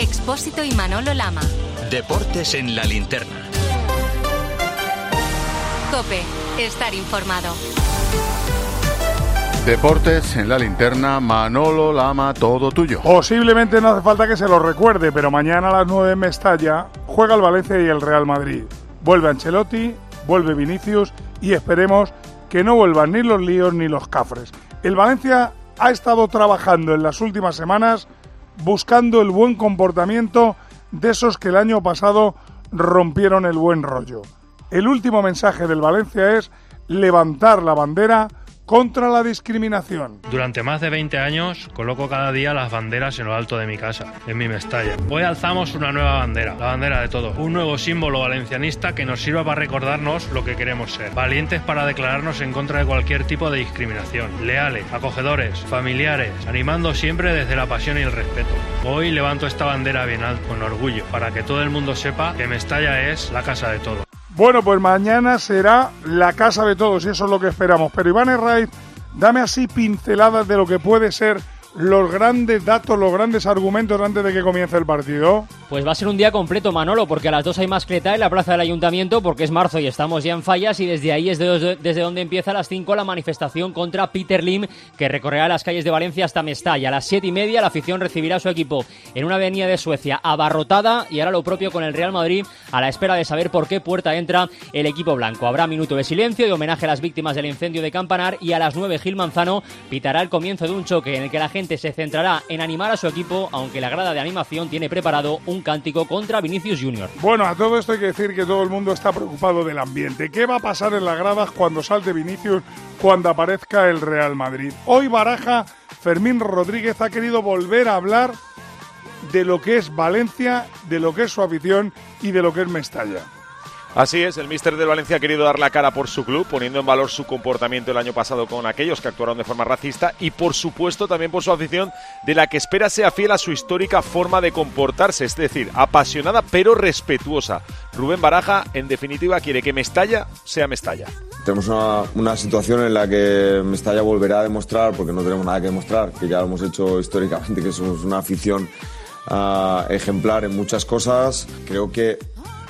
Expósito y Manolo Lama. Deportes en la linterna. Cope, estar informado. Deportes en la linterna, Manolo Lama, todo tuyo. Posiblemente no hace falta que se lo recuerde, pero mañana a las 9 en Mestalla juega el Valencia y el Real Madrid. Vuelve Ancelotti, vuelve Vinicius y esperemos que no vuelvan ni los líos ni los cafres. El Valencia ha estado trabajando en las últimas semanas buscando el buen comportamiento de esos que el año pasado rompieron el buen rollo. El último mensaje del Valencia es levantar la bandera contra la discriminación. Durante más de 20 años coloco cada día las banderas en lo alto de mi casa, en mi Mestalla. Hoy alzamos una nueva bandera, la bandera de todos, un nuevo símbolo valencianista que nos sirva para recordarnos lo que queremos ser, valientes para declararnos en contra de cualquier tipo de discriminación, leales, acogedores, familiares, animando siempre desde la pasión y el respeto. Hoy levanto esta bandera bien alto, con orgullo, para que todo el mundo sepa que Mestalla es la casa de todos. Bueno, pues mañana será la casa de todos y eso es lo que esperamos. Pero Iván Herraiz, dame así pinceladas de lo que puede ser los grandes datos, los grandes argumentos antes de que comience el partido? Pues va a ser un día completo, Manolo, porque a las dos hay mascleta en la plaza del ayuntamiento, porque es marzo y estamos ya en fallas, y desde ahí es desde donde empieza a las 5 la manifestación contra Peter Lim, que recorrerá las calles de Valencia hasta Mestalla. A las siete y media la afición recibirá a su equipo en una avenida de Suecia abarrotada y hará lo propio con el Real Madrid a la espera de saber por qué puerta entra el equipo blanco. Habrá minuto de silencio y homenaje a las víctimas del incendio de Campanar y a las 9 Gil Manzano pitará el comienzo de un choque en el que la gente se centrará en animar a su equipo, aunque la grada de animación tiene preparado un cántico contra Vinicius Junior. Bueno, a todo esto hay que decir que todo el mundo está preocupado del ambiente. ¿Qué va a pasar en las gradas cuando salte Vinicius, cuando aparezca el Real Madrid? Hoy Baraja, Fermín Rodríguez ha querido volver a hablar de lo que es Valencia, de lo que es su afición y de lo que es Mestalla. Así es, el míster del Valencia ha querido dar la cara por su club, poniendo en valor su comportamiento el año pasado con aquellos que actuaron de forma racista y por supuesto también por su afición de la que espera sea fiel a su histórica forma de comportarse, es decir, apasionada pero respetuosa. Rubén Baraja, en definitiva, quiere que Mestalla sea Mestalla. Tenemos una, situación en la que Mestalla volverá a demostrar, porque no tenemos nada que demostrar, que ya lo hemos hecho históricamente, que somos una afición ah, ejemplar en muchas cosas. Creo que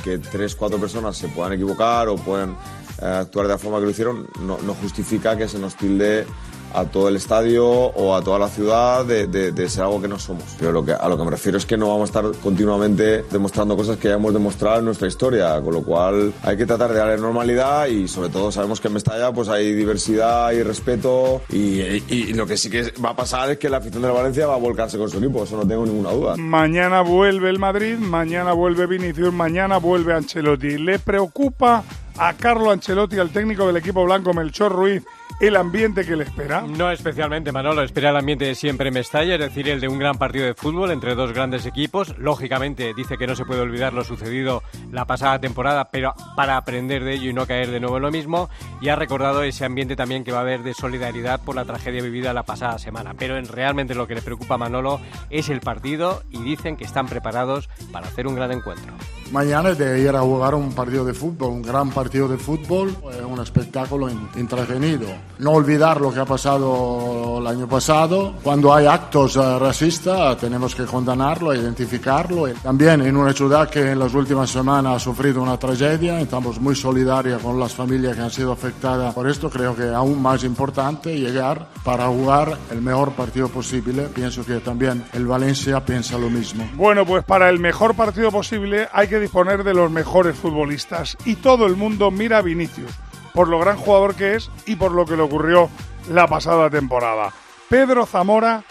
que tres, cuatro personas se puedan equivocar o puedan eh, actuar de la forma que lo hicieron, no, no justifica que se nos tilde a todo el estadio o a toda la ciudad de, ser algo que no somos. Pero lo que, a lo que me refiero es que no vamos a estar continuamente demostrando cosas que ya hemos demostrado en nuestra historia, con lo cual hay que tratar de darle normalidad y sobre todo sabemos que en Mestalla pues hay diversidad y respeto y, y, lo que sí que va a pasar es que la afición de la Valencia va a volcarse con su equipo, eso no tengo ninguna duda. Mañana vuelve el Madrid, mañana vuelve Vinicius, mañana vuelve Ancelotti. ¿Le preocupa a Carlo Ancelotti, al técnico del equipo blanco Melchor Ruiz, el ambiente que le espera? No especialmente, Manolo. Espera el ambiente de siempre en Mestalla, es decir, el de un gran partido de fútbol entre dos grandes equipos. Lógicamente, dice que no se puede olvidar lo sucedido la pasada temporada, pero para aprender de ello y no caer de nuevo en lo mismo. Y ha recordado ese ambiente también que va a haber de solidaridad por la tragedia vivida la pasada semana. Pero en, realmente lo que le preocupa a Manolo es el partido y dicen que están preparados para hacer un gran encuentro. Mañana de ir a jugar un partido de fútbol, un gran partido de fútbol, un espectáculo entretenido no olvidar lo que ha pasado el año pasado. Cuando hay actos eh, racistas tenemos que condenarlo, identificarlo. También en una ciudad que en las últimas semanas ha sufrido una tragedia, estamos muy solidarios con las familias que han sido afectadas por esto. Creo que aún más importante llegar para jugar el mejor partido posible. Pienso que también el Valencia piensa lo mismo. Bueno, pues para el mejor partido posible hay que disponer de los mejores futbolistas y todo el mundo mira a Vinicius por lo gran jugador que es y por lo que le ocurrió la pasada temporada. Pedro Zamora,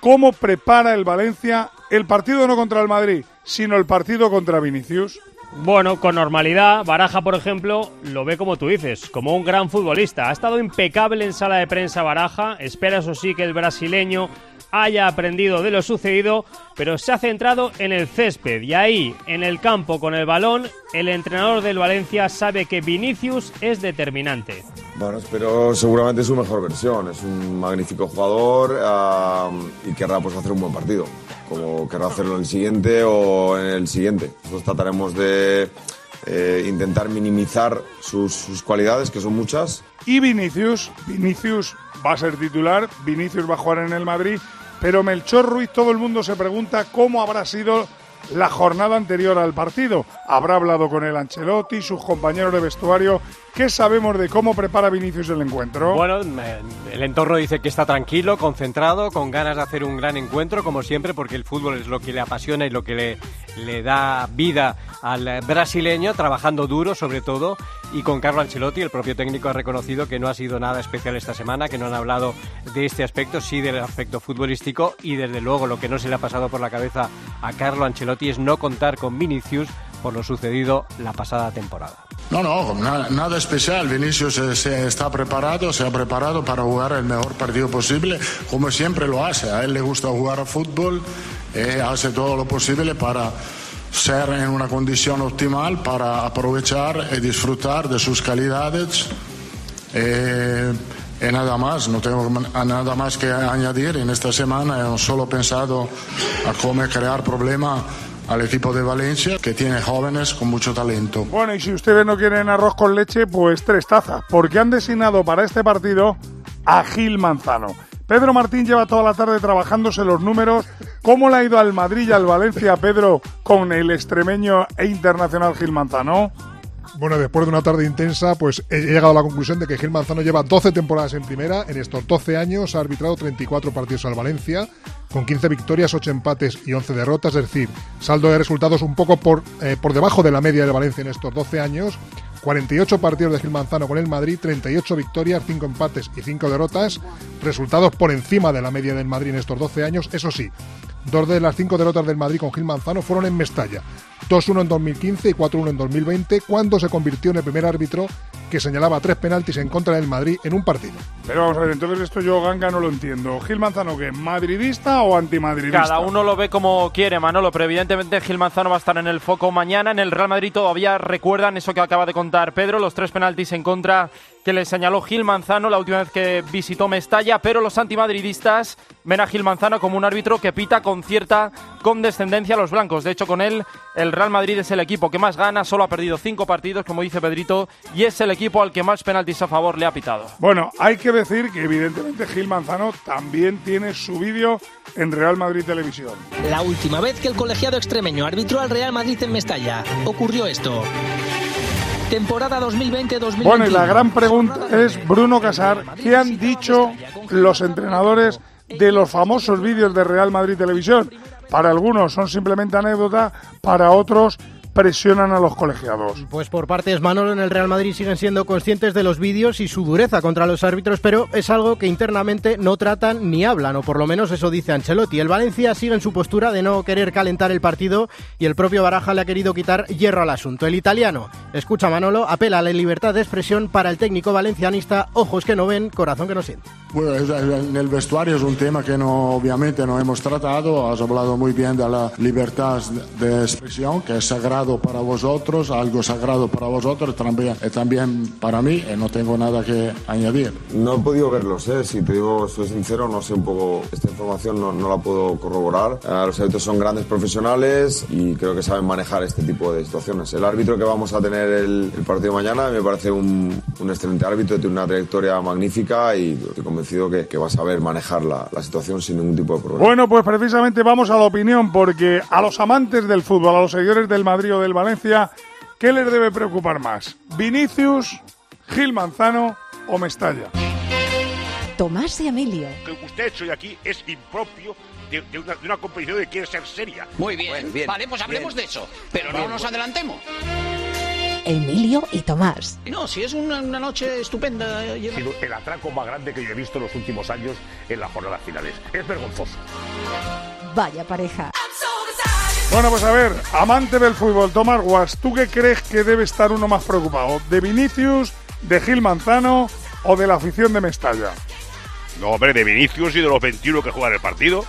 ¿cómo prepara el Valencia el partido no contra el Madrid, sino el partido contra Vinicius? Bueno, con normalidad, Baraja, por ejemplo, lo ve como tú dices, como un gran futbolista. Ha estado impecable en sala de prensa Baraja, espera eso sí que el brasileño haya aprendido de lo sucedido, pero se ha centrado en el césped y ahí, en el campo con el balón, el entrenador del Valencia sabe que Vinicius es determinante. Bueno, espero seguramente su mejor versión, es un magnífico jugador y querrá pues, hacer un buen partido, como querrá hacerlo en el siguiente o en el siguiente. Nosotros trataremos de eh, intentar minimizar sus, sus cualidades, que son muchas. Y Vinicius, Vinicius va a ser titular, Vinicius va a jugar en el Madrid pero Melchor Ruiz todo el mundo se pregunta cómo habrá sido la jornada anterior al partido. Habrá hablado con el Ancelotti, sus compañeros de vestuario. ¿Qué sabemos de cómo prepara Vinicius el encuentro? Bueno, el entorno dice que está tranquilo, concentrado, con ganas de hacer un gran encuentro, como siempre, porque el fútbol es lo que le apasiona y lo que le, le da vida al brasileño, trabajando duro sobre todo, y con Carlo Ancelotti, el propio técnico ha reconocido que no ha sido nada especial esta semana, que no han hablado de este aspecto, sí del aspecto futbolístico, y desde luego lo que no se le ha pasado por la cabeza a Carlo Ancelotti es no contar con Vinicius por lo sucedido la pasada temporada. No, no, nada, especial. Vinicius se, está preparado, se ha preparado para jugar el mejor partido posible, como siempre lo hace. A él le gusta jugar a fútbol y hace todo lo posible para ser en una condición optimal, para aprovechar y disfrutar de sus calidades. Eh, y nada más, no tengo nada más que añadir. En esta semana hemos solo pensado a cómo crear problemas al equipo de Valencia, que tiene jóvenes con mucho talento. Bueno, y si ustedes no quieren arroz con leche, pues tres tazas, porque han designado para este partido a Gil Manzano. Pedro Martín lleva toda la tarde trabajándose los números. ¿Cómo le ha ido al Madrid y al Valencia, Pedro, con el extremeño e internacional Gil Manzano? Bueno, después de una tarde intensa, pues he llegado a la conclusión de que Gil Manzano lleva 12 temporadas en primera. En estos 12 años ha arbitrado 34 partidos al Valencia, con 15 victorias, 8 empates y 11 derrotas. Es decir, saldo de resultados un poco por, eh, por debajo de la media de Valencia en estos 12 años. 48 partidos de Gil Manzano con el Madrid, 38 victorias, 5 empates y 5 derrotas. Resultados por encima de la media del Madrid en estos 12 años. Eso sí, dos de las 5 derrotas del Madrid con Gil Manzano fueron en Mestalla. 2-1 en 2015 y 4-1 en 2020, cuando se convirtió en el primer árbitro que señalaba tres penaltis en contra del Madrid en un partido. Pero vamos a ver, entonces esto yo, Ganga, no lo entiendo. ¿Gil Manzano qué? ¿Madridista o antimadridista? Cada uno lo ve como quiere, Manolo, pero evidentemente Gil Manzano va a estar en el foco mañana. En el Real Madrid todavía recuerdan eso que acaba de contar Pedro, los tres penaltis en contra que le señaló Gil Manzano la última vez que visitó Mestalla, pero los antimadridistas ven a Gil Manzano como un árbitro que pita con cierta condescendencia a los blancos. De hecho, con él, el Real Madrid es el equipo que más gana, solo ha perdido cinco partidos, como dice Pedrito, y es el equipo al que más penaltis a favor le ha pitado. Bueno, hay que decir que evidentemente Gil Manzano también tiene su vídeo en Real Madrid Televisión. La última vez que el colegiado extremeño arbitró al Real Madrid en Mestalla, ocurrió esto. Temporada 2020-2021. Bueno, y la gran pregunta es, Bruno Casar, ¿qué han dicho los entrenadores de los famosos vídeos de Real Madrid Televisión? Para algunos son simplemente anécdota, para otros presionan a los colegiados. Pues por partes Manolo en el Real Madrid siguen siendo conscientes de los vídeos y su dureza contra los árbitros, pero es algo que internamente no tratan ni hablan, o por lo menos eso dice Ancelotti. El Valencia sigue en su postura de no querer calentar el partido y el propio Baraja le ha querido quitar hierro al asunto. El italiano, escucha Manolo, apela a la libertad de expresión para el técnico valencianista, ojos que no ven, corazón que no siente. Bueno, en el vestuario es un tema que no, obviamente no hemos tratado. Has hablado muy bien de la libertad de expresión, que es sagrado para vosotros, algo sagrado para vosotros también, y también para mí, y no tengo nada que añadir. No he podido verlos, ¿eh? si te digo, soy sincero, no sé un poco, esta información no, no la puedo corroborar. Eh, los árbitros son grandes profesionales y creo que saben manejar este tipo de situaciones. El árbitro que vamos a tener el, el partido mañana me parece un, un, excelente árbitro, tiene una trayectoria magnífica y estoy convencido que, que va a saber manejar la, la situación sin ningún tipo de problema. Bueno, pues precisamente vamos a la opinión, porque a los amantes del fútbol, a los seguidores del Madrid del Valencia, ¿qué les debe preocupar más? ¿Vinicius, Gil Manzano o Mestalla? Tomás y Emilio. Lo que usted ha hecho hoy aquí es impropio de, de, una, de, una, competición que quiere ser seria. Muy bien, bueno, bien vale, pues hablemos bien. de eso, pero bien, no nos adelantemos. Emilio y Tomás. No, si es una, una noche estupenda. Ha sido el atraco más grande que yo he visto en los últimos años en las jornadas finales. Es vergonzoso. Vaya pareja. Bueno, pues a ver, amante del fútbol, Tomás Guas, ¿tú qué crees que debe estar uno más preocupado? ¿De Vinicius, de Gil Manzano o de la afición de Mestalla? No, hombre, de Vinicius y de los 21 que juegan el partido.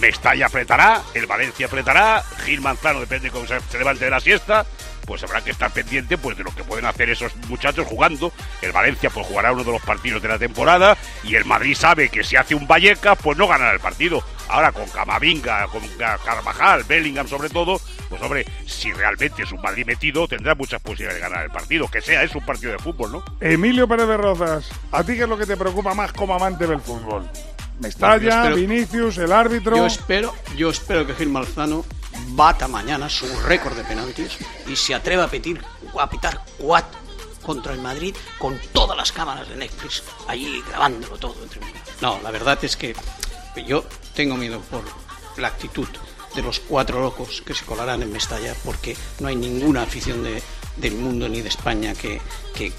Mestalla apretará, el Valencia apretará, Gil Manzano depende de cómo se, se levante de la siesta, pues habrá que estar pendiente pues de lo que pueden hacer esos muchachos jugando. El Valencia pues jugará uno de los partidos de la temporada y el Madrid sabe que si hace un Vallecas pues no ganará el partido. Ahora con Camavinga, con Carvajal, Bellingham sobre todo, pues hombre, si realmente es un Madrid metido tendrá muchas posibilidades de ganar el partido, que sea es un partido de fútbol, ¿no? Emilio Pérez de Rozas, ¿a ti qué es lo que te preocupa más como amante del fútbol? Mestalla, Yo espero- Vinicius, el árbitro. Yo espero, yo espero que Gil Manzano bata mañana su récord de penaltis y se atreva a, pedir, a pitar cuatro contra el Madrid con todas las cámaras de Netflix allí grabándolo todo. No, la verdad es que yo tengo miedo por la actitud de los cuatro locos que se colarán en Mestalla porque no hay ninguna afición de- del mundo ni de España que,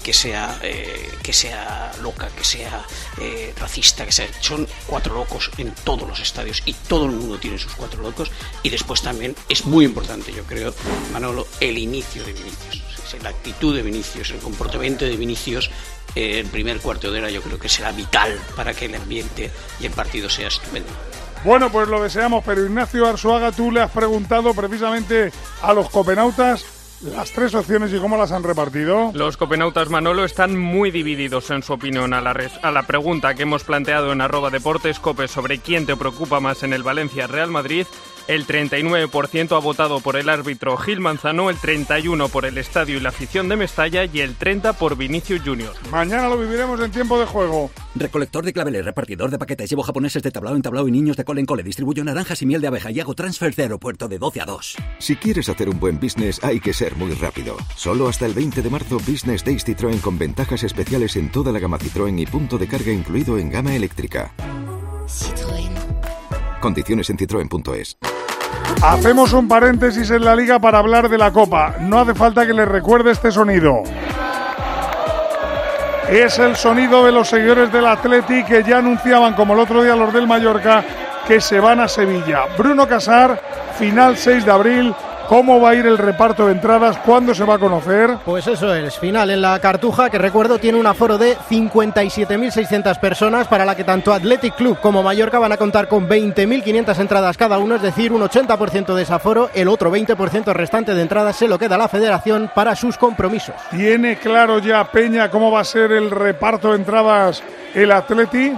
que, sea, eh, que sea loca, que sea eh, racista, que sea... Son cuatro locos en todos los estadios y todo el mundo tiene sus cuatro locos y después también es muy importante, yo creo, Manolo, el inicio de Vinicius. La actitud de Vinicius, el comportamiento de Vinicius, eh, el primer cuarto de hora yo creo que será vital para que el ambiente y el partido sea estupendo. Bueno, pues lo deseamos, pero Ignacio Arzuaga, tú le has preguntado precisamente a los copenautas las tres opciones y cómo las han repartido. Los copenautas Manolo están muy divididos en su opinión a la, res- a la pregunta que hemos planteado en arroba deportes sobre quién te preocupa más en el Valencia Real Madrid. El 39% ha votado por el árbitro Gil Manzano, el 31% por el estadio y la afición de Mestalla y el 30% por Vinicius Junior. Mañana lo viviremos en tiempo de juego. Recolector de claveles, repartidor de paquetes, llevo japoneses de tablao en tablao y niños de cole en cole, distribuyo naranjas y miel de abeja y hago transfer de aeropuerto de 12 a 2. Si quieres hacer un buen business hay que ser muy rápido. Solo hasta el 20 de marzo Business Days Citroën con ventajas especiales en toda la gama Citroën y punto de carga incluido en gama eléctrica. Condiciones en citroen.es. Hacemos un paréntesis en la liga para hablar de la Copa. No hace falta que les recuerde este sonido. Es el sonido de los seguidores del Atleti que ya anunciaban, como el otro día los del Mallorca, que se van a Sevilla. Bruno Casar, final 6 de abril. ¿Cómo va a ir el reparto de entradas? ¿Cuándo se va a conocer? Pues eso es, final en la Cartuja, que recuerdo tiene un aforo de 57.600 personas, para la que tanto Athletic Club como Mallorca van a contar con 20.500 entradas cada uno, es decir, un 80% de ese aforo, el otro 20% restante de entradas se lo queda a la federación para sus compromisos. ¿Tiene claro ya Peña cómo va a ser el reparto de entradas el Atleti?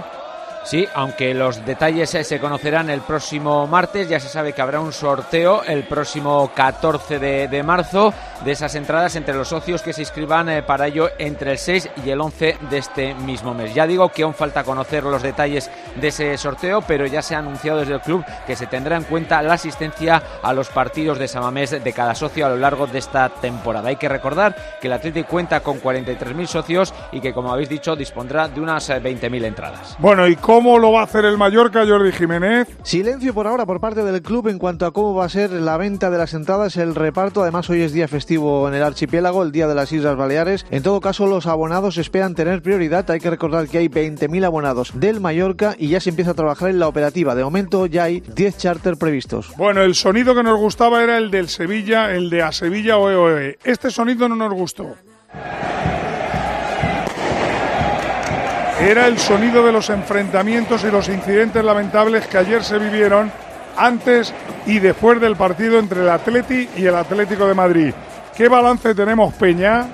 Sí, aunque los detalles eh, se conocerán el próximo martes, ya se sabe que habrá un sorteo el próximo 14 de, de marzo de esas entradas entre los socios que se inscriban eh, para ello entre el 6 y el 11 de este mismo mes. Ya digo que aún falta conocer los detalles de ese sorteo, pero ya se ha anunciado desde el club que se tendrá en cuenta la asistencia a los partidos de Samamés de cada socio a lo largo de esta temporada. Hay que recordar que el Atlético cuenta con 43.000 socios y que, como habéis dicho, dispondrá de unas eh, 20.000 entradas. Bueno, ¿y cómo lo va a hacer el Mallorca, Jordi Jiménez? Silencio por ahora por parte del club en cuanto a cómo va a ser la venta de las entradas, el reparto. Además, hoy es día festivo en el archipiélago, el día de las Islas Baleares. En todo caso, los abonados esperan tener prioridad. Hay que recordar que hay 20.000 abonados del Mallorca y ya se empieza a trabajar en la operativa. De momento ya hay 10 charter previstos. Bueno, el sonido que nos gustaba era el del Sevilla, el de a Sevilla oe oe. Este sonido no nos gustó. Era el sonido de los enfrentamientos y los incidentes lamentables que ayer se vivieron antes y después del partido entre el Atleti y el Atlético de Madrid. ¿Qué balance tenemos, Peña?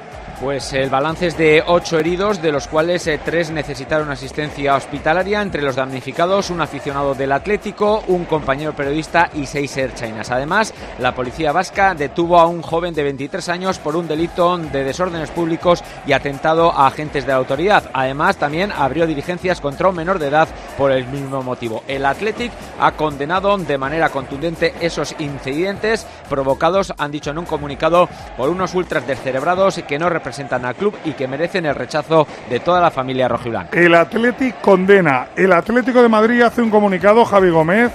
Pues el balance es de ocho heridos, de los cuales eh, tres necesitaron asistencia hospitalaria. Entre los damnificados, un aficionado del Atlético, un compañero periodista y seis airchinas. Además, la policía vasca detuvo a un joven de 23 años por un delito de desórdenes públicos y atentado a agentes de la autoridad. Además, también abrió diligencias contra un menor de edad por el mismo motivo. El Athletic ha condenado de manera contundente esos incidentes provocados, han dicho en un comunicado, por unos ultras descerebrados que no representan al club y que merecen el rechazo de toda la familia rojiblanca. El Athletic condena. El Atlético de Madrid hace un comunicado, Javi Gómez.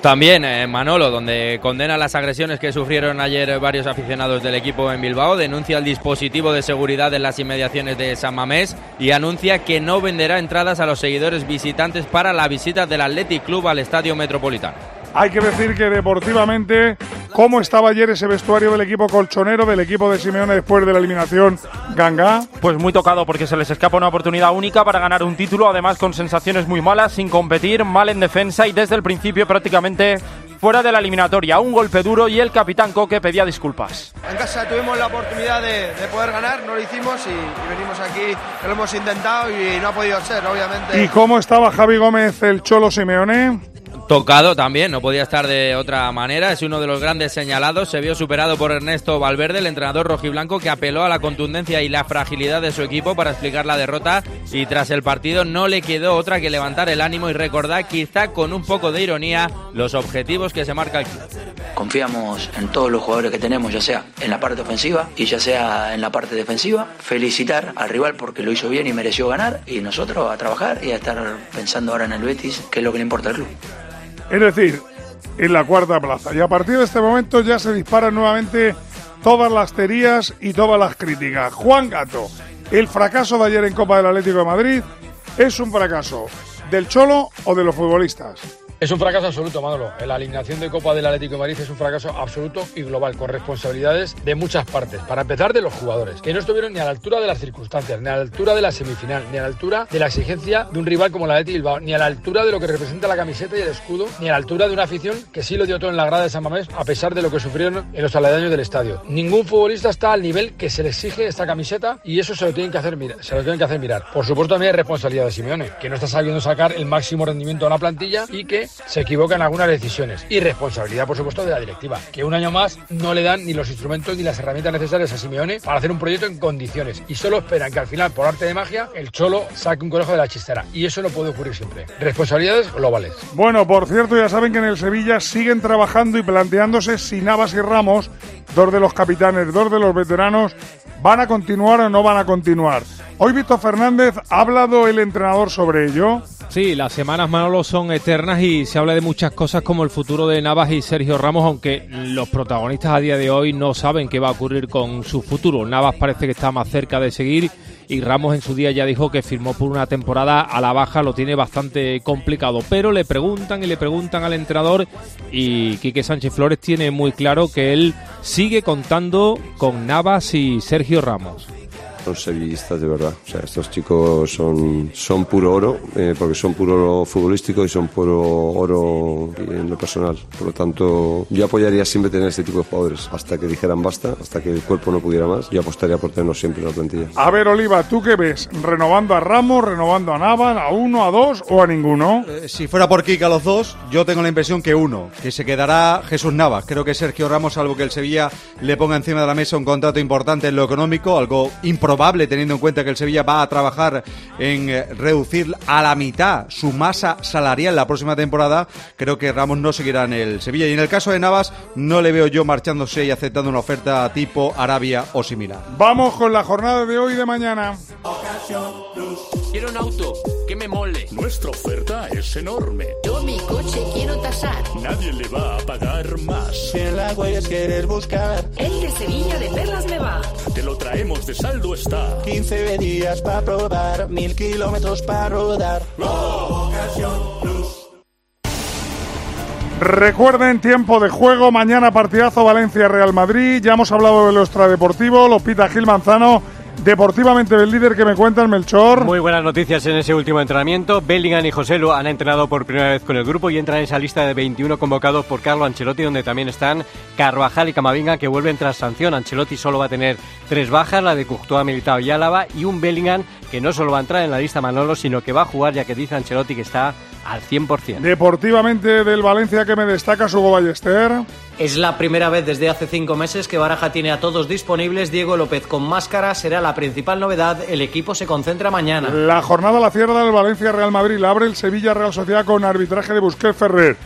También eh, Manolo, donde condena las agresiones que sufrieron ayer varios aficionados del equipo en Bilbao, denuncia el dispositivo de seguridad en las inmediaciones de San Mamés y anuncia que no venderá entradas a los seguidores visitantes para la visita del Athletic Club al Estadio Metropolitano. Hay que decir que deportivamente, ¿cómo estaba ayer ese vestuario del equipo colchonero, del equipo de Simeone después de la eliminación Ganga? Pues muy tocado porque se les escapa una oportunidad única para ganar un título, además con sensaciones muy malas, sin competir, mal en defensa y desde el principio prácticamente fuera de la eliminatoria. Un golpe duro y el capitán Coque pedía disculpas. En casa tuvimos la oportunidad de, de poder ganar, no lo hicimos y, y venimos aquí, que lo hemos intentado y no ha podido ser, obviamente. ¿Y cómo estaba Javi Gómez, el Cholo Simeone? Tocado también, no podía estar de otra manera, es uno de los grandes señalados, se vio superado por Ernesto Valverde, el entrenador rojiblanco que apeló a la contundencia y la fragilidad de su equipo para explicar la derrota y tras el partido no le quedó otra que levantar el ánimo y recordar quizá con un poco de ironía los objetivos que se marca el club. Confiamos en todos los jugadores que tenemos, ya sea en la parte ofensiva y ya sea en la parte defensiva. Felicitar al rival porque lo hizo bien y mereció ganar y nosotros a trabajar y a estar pensando ahora en el Betis, que es lo que le importa al club. Es decir, en la cuarta plaza. Y a partir de este momento ya se disparan nuevamente todas las teorías y todas las críticas. Juan Gato, el fracaso de ayer en Copa del Atlético de Madrid es un fracaso del Cholo o de los futbolistas. Es un fracaso absoluto, Manolo. La eliminación de Copa del Atlético de Madrid es un fracaso absoluto y global, con responsabilidades de muchas partes. Para empezar, de los jugadores, que no estuvieron ni a la altura de las circunstancias, ni a la altura de la semifinal, ni a la altura de la exigencia de un rival como la Athletic Bilbao, ni a la altura de lo que representa la camiseta y el escudo, ni a la altura de una afición que sí lo dio todo en la grada de San Mamés, a pesar de lo que sufrieron en los aledaños del estadio. Ningún futbolista está al nivel que se le exige esta camiseta y eso se lo tienen que hacer. Se lo tienen que hacer mirar. Por supuesto, también hay responsabilidad de Simeone, que no está sabiendo sacar el máximo rendimiento a la plantilla y que se equivoca en algunas decisiones. Y responsabilidad, por supuesto, de la directiva, que un año más no le dan ni los instrumentos ni las herramientas necesarias a Simeone para hacer un proyecto en condiciones. Y solo esperan que al final, por arte de magia, el Cholo saque un conejo de la chistera. Y eso no puede ocurrir siempre. Responsabilidades globales. Bueno, por cierto, ya saben que en el Sevilla siguen trabajando y planteándose si Navas y Ramos, dos de los capitanes, dos de los veteranos, van a continuar o no van a continuar. Hoy Víctor Fernández ha hablado el entrenador sobre ello. Sí, las semanas Manolo son eternas y se habla de muchas cosas como el futuro de Navas y Sergio Ramos, aunque los protagonistas a día de hoy no saben qué va a ocurrir con su futuro. Navas parece que está más cerca de seguir y Ramos en su día ya dijo que firmó por una temporada a la baja, lo tiene bastante complicado, pero le preguntan y le preguntan al entrenador y Quique Sánchez Flores tiene muy claro que él sigue contando con Navas y Sergio Ramos son sevillistas de verdad. O sea, estos chicos son, son puro oro, eh, porque son puro oro futbolístico y son puro oro en lo personal. Por lo tanto, yo apoyaría siempre tener este tipo de jugadores. Hasta que dijeran basta, hasta que el cuerpo no pudiera más, yo apostaría por tenerlos siempre en la plantilla. A ver, Oliva, ¿tú qué ves? ¿Renovando a Ramos, renovando a Navas, a uno, a dos o a ninguno? Eh, si fuera por Kika los dos, yo tengo la impresión que uno, que se quedará Jesús Navas. Creo que Sergio Ramos, salvo que el Sevilla le ponga encima de la mesa un contrato importante en lo económico, algo improbable teniendo en cuenta que el Sevilla va a trabajar en eh, reducir a la mitad su masa salarial la próxima temporada, creo que Ramos no seguirá en el Sevilla. Y en el caso de Navas, no le veo yo marchándose y aceptando una oferta tipo Arabia o similar. Vamos con la jornada de hoy y de mañana. Quiero un auto que me mole. Nuestra oferta es enorme. Mi coche quiero tasar. Nadie le va a pagar más. Si en la huellas quieres buscar. El de Sevilla de Perlas me va. Te lo traemos de saldo está. 15 días para probar, mil kilómetros para rodar. Recuerden, tiempo de juego, mañana partidazo Valencia-Real Madrid, ya hemos hablado de lo extradeportivo, lo pita Gil Manzano, Deportivamente el líder que me cuenta el Melchor. Muy buenas noticias en ese último entrenamiento. Bellingham y José Lu han entrenado por primera vez con el grupo y entran en esa lista de 21 convocados por Carlo Ancelotti, donde también están Carvajal y Camavinga, que vuelven tras sanción. Ancelotti solo va a tener tres bajas, la de Courtois, Militao y Álava, y un Bellingham que no solo va a entrar en la lista Manolo, sino que va a jugar, ya que dice Ancelotti que está al 100%. Deportivamente del Valencia que me destaca Hugo Ballester. Es la primera vez desde hace cinco meses que Baraja tiene a todos disponibles. Diego López con máscara será la principal novedad. El equipo se concentra mañana. La jornada la cierra el Valencia Real Madrid. La abre el Sevilla Real Sociedad con arbitraje de Busquets Ferrer.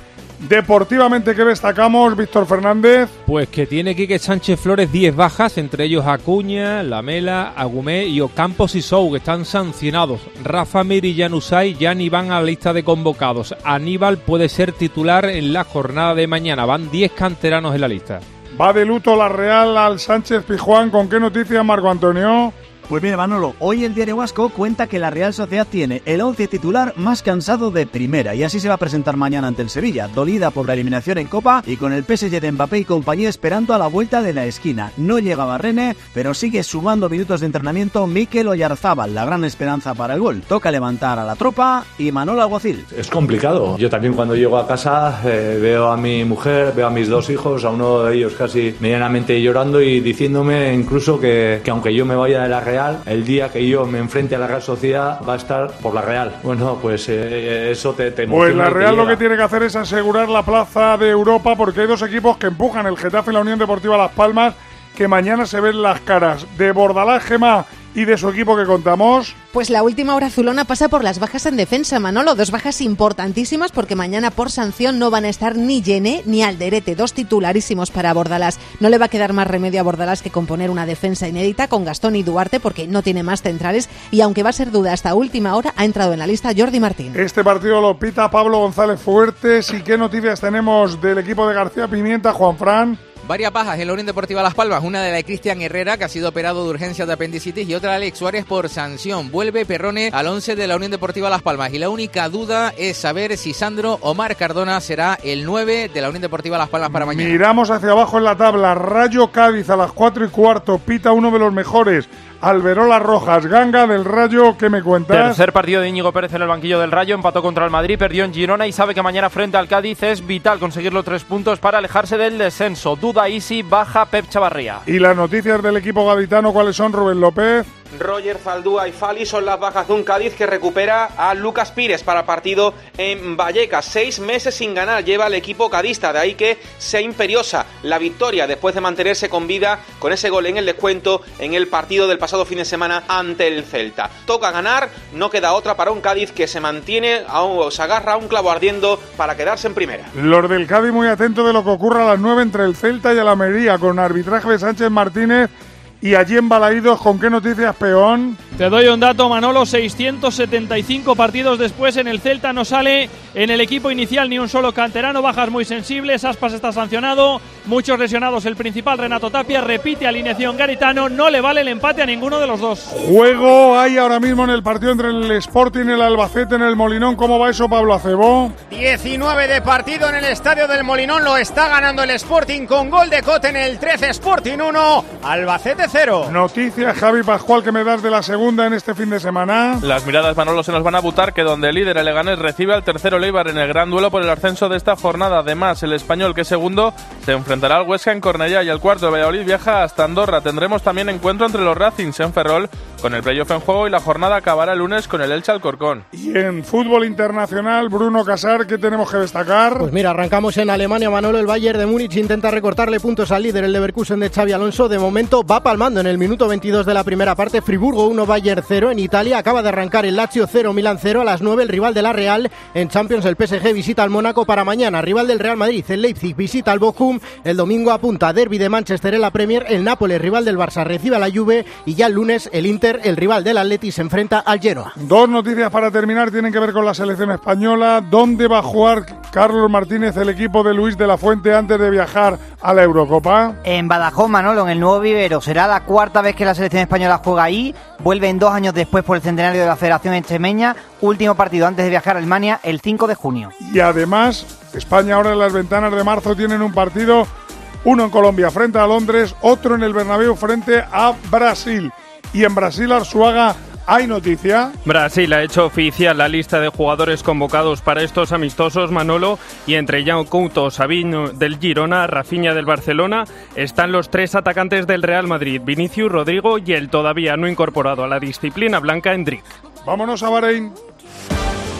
Deportivamente, ¿qué destacamos, Víctor Fernández? Pues que tiene Quique Sánchez Flores 10 bajas, entre ellos Acuña, Lamela, Agumé y Ocampos y Sou, que están sancionados. Rafa Mir y Janusay ya ni van a la lista de convocados. Aníbal puede ser titular en la jornada de mañana. Van 10 canteranos en la lista. Va de luto la Real al Sánchez Pijuán. ¿Con qué noticias, Marco Antonio? Pues mira, Manolo, hoy el diario Vasco cuenta que la Real Sociedad tiene el 11 titular más cansado de primera y así se va a presentar mañana ante el Sevilla, dolida por la eliminación en Copa y con el PSG de Mbappé y compañía esperando a la vuelta de la esquina. No llegaba René, pero sigue sumando minutos de entrenamiento Mikel Oyarzábal, la gran esperanza para el gol. Toca levantar a la tropa y Manolo Alguacil. Es complicado. Yo también cuando llego a casa eh, veo a mi mujer, veo a mis dos hijos, a uno de ellos casi medianamente llorando y diciéndome incluso que, que aunque yo me vaya de la Real Real, el día que yo me enfrente a la Real Sociedad va a estar por la Real. Bueno, pues eh, eso te, te Pues la Real lo que tiene que hacer es asegurar la plaza de Europa porque hay dos equipos que empujan, el Getafe y la Unión Deportiva Las Palmas, que mañana se ven las caras de Bordalás Gema y de su equipo que contamos. Pues la última hora azulona pasa por las bajas en defensa, Manolo. Dos bajas importantísimas porque mañana por sanción no van a estar ni Llené ni Alderete, dos titularísimos para Bordalás. No le va a quedar más remedio a Bordalás que componer una defensa inédita con Gastón y Duarte porque no tiene más centrales y aunque va a ser duda hasta última hora, ha entrado en la lista Jordi Martín. Este partido lo pita Pablo González Fuertes. ¿Y qué noticias tenemos del equipo de García Pimienta, Juan Fran? Varias bajas en la Unión Deportiva Las Palmas, una de la de Cristian Herrera, que ha sido operado de urgencia de apendicitis, y otra de Alex Suárez por sanción. Vuelve Perrone al 11 de la Unión Deportiva Las Palmas. Y la única duda es saber si Sandro Omar Cardona será el 9 de la Unión Deportiva Las Palmas para mañana. Miramos hacia abajo en la tabla. Rayo Cádiz a las 4 y cuarto. Pita uno de los mejores. Alberola Rojas, Ganga del Rayo. ¿Qué me cuentas? Tercer partido de Íñigo Pérez en el banquillo del Rayo, empató contra el Madrid, perdió en Girona y sabe que mañana frente al Cádiz es vital conseguir los tres puntos para alejarse del descenso. Duda Isi, baja Pep Chavarría. Y las noticias del equipo gaditano, ¿cuáles son, Rubén López? Roger Zaldúa y Fali son las bajas de un Cádiz que recupera a Lucas Pires para partido en Vallecas. Seis meses sin ganar lleva el equipo cadista, de ahí que sea imperiosa la victoria después de mantenerse con vida con ese gol en el descuento en el partido del pasado fin de semana ante el Celta. Toca ganar, no queda otra para un Cádiz que se mantiene, a- se agarra a un clavo ardiendo para quedarse en primera. Los del Cádiz muy atentos de lo que ocurra a las 9 entre el Celta y el Almería, con arbitraje de Sánchez Martínez. Y allí en Balaídos, ¿con qué noticias, peón? Te doy un dato, Manolo. 675 partidos después en el Celta no sale en el equipo inicial ni un solo canterano. Bajas muy sensibles. Aspas está sancionado. Muchos lesionados. El principal, Renato Tapia, repite alineación Garitano. No le vale el empate a ninguno de los dos. Juego hay ahora mismo en el partido entre el Sporting y el Albacete en el Molinón. ¿Cómo va eso, Pablo Acebó? 19 de partido en el estadio del Molinón, lo está ganando el Sporting con gol de Cote en el 13, Sporting 1, Albacete 0. Noticias, Javi Pascual, que me das de la segunda en este fin de semana. Las miradas Manolo se nos van a butar que donde el líder el Leganés recibe al tercero Leibar en el gran duelo por el ascenso de esta jornada. Además, el español que es segundo se enfrentará al Huesca en Cornellá y el cuarto el Valladolid viaja hasta Andorra. Tendremos también encuentro entre los Racings en Ferrol con el playoff en juego y la jornada acabará el lunes con el Elche Alcorcón. Y en fútbol internacional, Bruno Casar, ¿qué tenemos que destacar? Pues mira, arrancamos en Alemania. Manolo, el Bayern de Múnich intenta recortarle puntos al líder, el Leverkusen de Xavi Alonso. De momento va palmando en el minuto 22 de la primera parte. Friburgo 1, Bayern 0. En Italia acaba de arrancar el Lazio 0, Milan 0. A las 9 el rival de la Real. En Champions el PSG visita al Mónaco para mañana. Rival del Real Madrid, el Leipzig visita al Bochum. El domingo apunta Derby de Manchester en la Premier. El Nápoles, rival del Barça, recibe a la Juve. Y ya el lunes el Inter, el rival del Atleti, se enfrenta al Genoa. Dos noticias para terminar tienen que ver con la selección española. ¿Dónde va a jugar Carlos Martínez, el equipo de Luis de la Fuente, antes de viajar a la Eurocopa? En Badajoz, Manolo, en el nuevo vivero. Será la cuarta vez que la selección española juega ahí. Vuelven dos años después por el centenario de la Federación Extremeña. Último partido antes de viajar a Alemania el 5 de junio. Y además, España ahora en las ventanas de marzo tienen un partido, uno en Colombia frente a Londres, otro en el Bernabéu frente a Brasil. Y en Brasil, Arzuaga, hay noticia. Brasil ha hecho oficial la lista de jugadores convocados para estos amistosos, Manolo, y entre João Couto, Sabino del Girona, Rafinha del Barcelona, están los tres atacantes del Real Madrid, Vinicius, Rodrigo y el todavía no incorporado a la disciplina blanca, Endrick. Vámonos a Bahrein.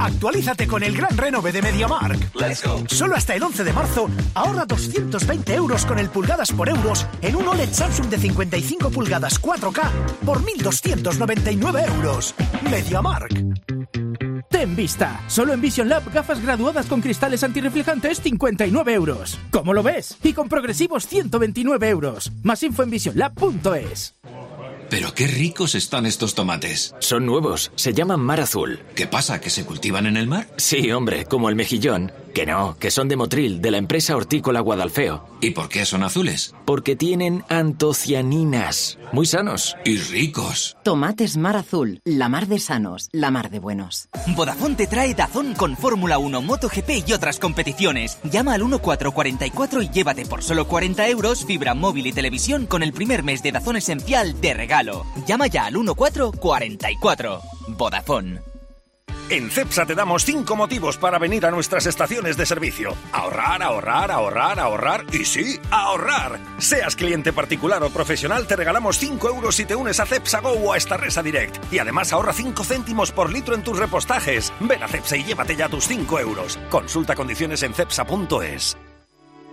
Actualízate con el gran renove de MediaMark. Let's go. Solo hasta el 11 de marzo ahorra 220 euros con el pulgadas por euros en un OLED Samsung de 55 pulgadas 4K por 1.299 euros. MediaMark. Ten vista. Solo en Vision Lab gafas graduadas con cristales antirreflejantes 59 euros. ¿Cómo lo ves? Y con progresivos 129 euros. Más info en visionlab.es. Pero qué ricos están estos tomates. Son nuevos, se llaman mar azul. ¿Qué pasa? ¿Que se cultivan en el mar? Sí, hombre, como el mejillón. Que no, que son de Motril, de la empresa hortícola Guadalfeo. ¿Y por qué son azules? Porque tienen antocianinas. Muy sanos. Y ricos. Tomates mar azul, la mar de sanos, la mar de buenos. Vodafone te trae Dazón con Fórmula 1, MotoGP y otras competiciones. Llama al 1444 y llévate por solo 40 euros fibra móvil y televisión con el primer mes de Dazón Esencial de regalo. Llama ya al 1444. Vodafone. En CEPSA te damos 5 motivos para venir a nuestras estaciones de servicio. Ahorrar, ahorrar, ahorrar, ahorrar y sí, ahorrar. Seas cliente particular o profesional, te regalamos 5 euros si te unes a CEPSA Go o a Estarresa Direct. Y además ahorra 5 céntimos por litro en tus repostajes. Ven a CEPSA y llévate ya tus 5 euros. Consulta condiciones en CEPSA.es.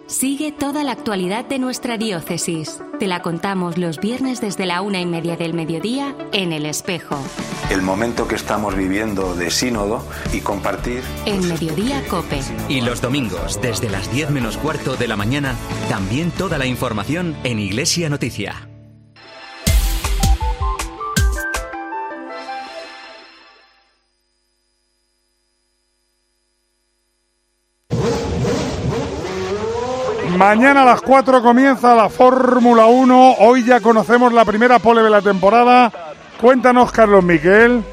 Sigue toda la actualidad de nuestra diócesis. Te la contamos los viernes desde la una y media del mediodía en El Espejo. El momento que estamos viviendo de sínodo y compartir. En Mediodía Cope. Y los domingos, desde las 10 menos cuarto de la mañana, también toda la información en Iglesia Noticia. Mañana a las 4 comienza la Fórmula 1. Hoy ya conocemos la primera pole de la temporada. Cuéntanos, Carlos Miquel.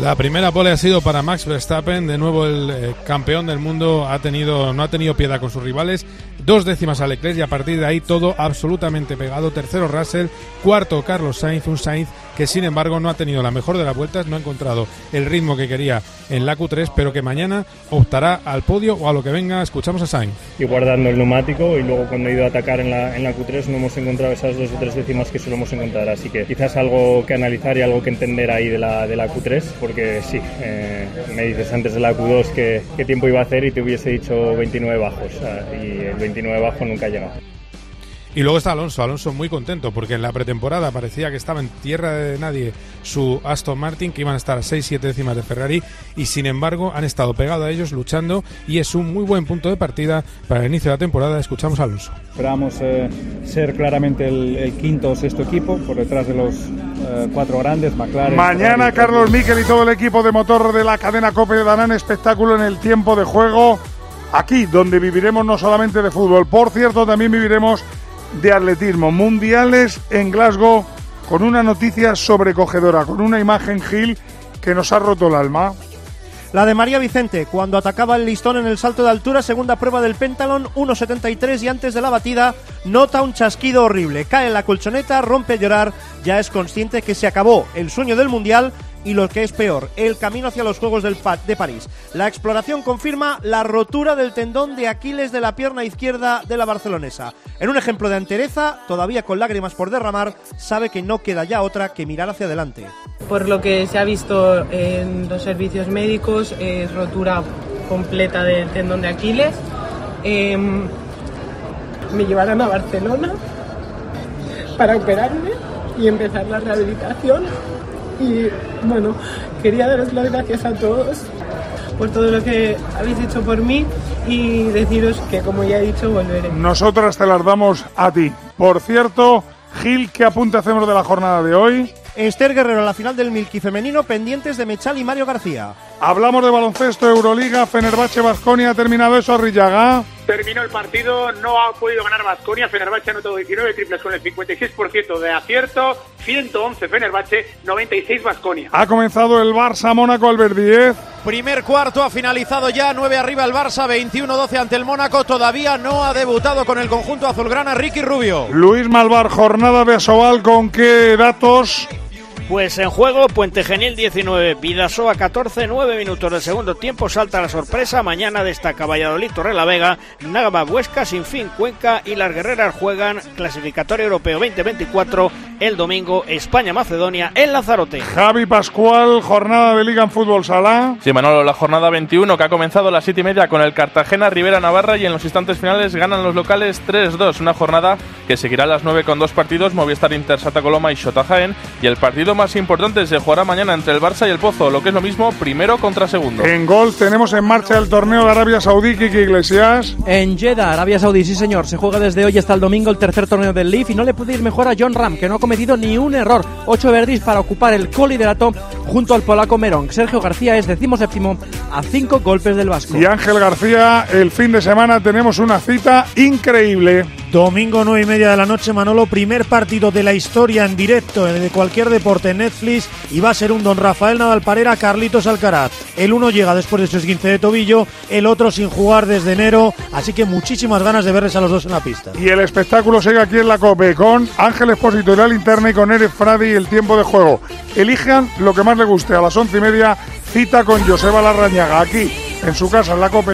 La primera pole ha sido para Max Verstappen, de nuevo el eh, campeón del mundo ha tenido no ha tenido piedad con sus rivales, dos décimas a Leclerc y a partir de ahí todo absolutamente pegado. Tercero Russell, cuarto Carlos Sainz, un Sainz que sin embargo no ha tenido la mejor de las vueltas, no ha encontrado el ritmo que quería en la Q3, pero que mañana optará al podio o a lo que venga. Escuchamos a Sainz. Y guardando el neumático y luego cuando he ido a atacar en la, en la Q3 no hemos encontrado esas dos o tres décimas que solemos encontrar, así que quizás algo que analizar y algo que entender ahí de la, de la Q3 porque sí, eh, me dices antes de la Q2 que, qué tiempo iba a hacer y te hubiese dicho 29 bajos y el 29 bajo nunca ha llegado. Y luego está Alonso, Alonso muy contento porque en la pretemporada parecía que estaba en tierra de nadie su Aston Martin, que iban a estar a 6-7 décimas de Ferrari y sin embargo han estado pegados a ellos luchando y es un muy buen punto de partida para el inicio de la temporada. Escuchamos a Alonso. Esperamos eh, ser claramente el, el, quinto o sexto equipo por detrás de los eh, cuatro grandes, McLaren. Mañana Ferrari, Carlos Miquel y todo el equipo de motor de la cadena COPE darán espectáculo en el tiempo de juego aquí donde viviremos no solamente de fútbol, por cierto también viviremos de atletismo mundiales en Glasgow con una noticia sobrecogedora, con una imagen Gil que nos ha roto el alma. La de María Vicente, cuando atacaba el listón en el salto de altura, segunda prueba del pentalón, 1.73 y antes de la batida nota un chasquido horrible. Cae en la colchoneta, rompe a llorar, ya es consciente que se acabó el sueño del mundial y lo que es peor, el camino hacia los Juegos del de París. La exploración confirma la rotura del tendón de Aquiles de la pierna izquierda de la barcelonesa. En un ejemplo de entereza, todavía con lágrimas por derramar, sabe que no queda ya otra que mirar hacia adelante. Por lo que se ha visto en los servicios médicos, es rotura completa del tendón de Aquiles. Eh, me llevarán a Barcelona para operarme y empezar la rehabilitación y bueno, quería daros las gracias a todos por todo lo que habéis hecho por mí y deciros que como ya he dicho volveré. Nosotras te las damos a ti. Por cierto, Gil, ¿qué apunte hacemos de la jornada de hoy? Esther Guerrero, la final del Milky femenino, pendientes de Mechal y Mario García. Hablamos de baloncesto, Euroliga, Fenerbahce, Basconia, ¿ha terminado eso, Arrillaga? Terminó el partido, no ha podido ganar Basconia, Fenerbahce ha anotado 19 triples con el 56% de acierto, 111 Fenerbahce, 96 Basconia. Ha comenzado el Barça Mónaco Albert 10. Primer cuarto ha finalizado ya, 9 arriba el Barça, 21-12 ante el Mónaco, todavía no ha debutado con el conjunto azulgrana Ricky Rubio. Luis Malvar, jornada de Asobal, ¿con qué datos? Pues en juego, Puente Genil 19, Vidasoa 14, 9 minutos del segundo tiempo, salta la sorpresa, mañana destaca Valladolid, Torrelavega, Nagama, Huesca, Sinfín, Cuenca y las guerreras juegan clasificatorio europeo 2024 el domingo, España-Macedonia en Lanzarote. Javi Pascual, jornada de Liga en Fútbol Sala. Sí, Manolo, la jornada 21 que ha comenzado a las 7 y media con el Cartagena Rivera Navarra y en los instantes finales ganan los locales 3-2, una jornada que seguirá a las 9 con dos partidos, Movistar Inter Santa Coloma y Shota Jaén y el partido partido más importante se jugará mañana entre el Barça y el Pozo, lo que es lo mismo, primero contra segundo. En gol tenemos en marcha el torneo de Arabia Saudí, Kiki Iglesias. En Jeddah, Arabia Saudí, sí señor, se juega desde hoy hasta el domingo el tercer torneo del Leaf y no le puede ir mejor a John Ram, que no ha cometido ni un error. Ocho verdis para ocupar el coliderato junto al polaco Merón. Sergio García es decimoséptimo a cinco golpes del Vasco. Y Ángel García, el fin de semana tenemos una cita increíble. Domingo 9 y media de la noche, Manolo, primer partido de la historia en directo de cualquier deporte en Netflix y va a ser un don Rafael Nadal Parera, Carlitos Alcaraz. El uno llega después de su esguince de tobillo, el otro sin jugar desde enero, así que muchísimas ganas de verles a los dos en la pista. Y el espectáculo sigue aquí en la COPE con Ángel Expósito y la linterna y con Eric Fradi y el tiempo de juego. Elijan lo que más le guste a las once y media, cita con Joseba Larrañaga aquí en su casa en la COPE.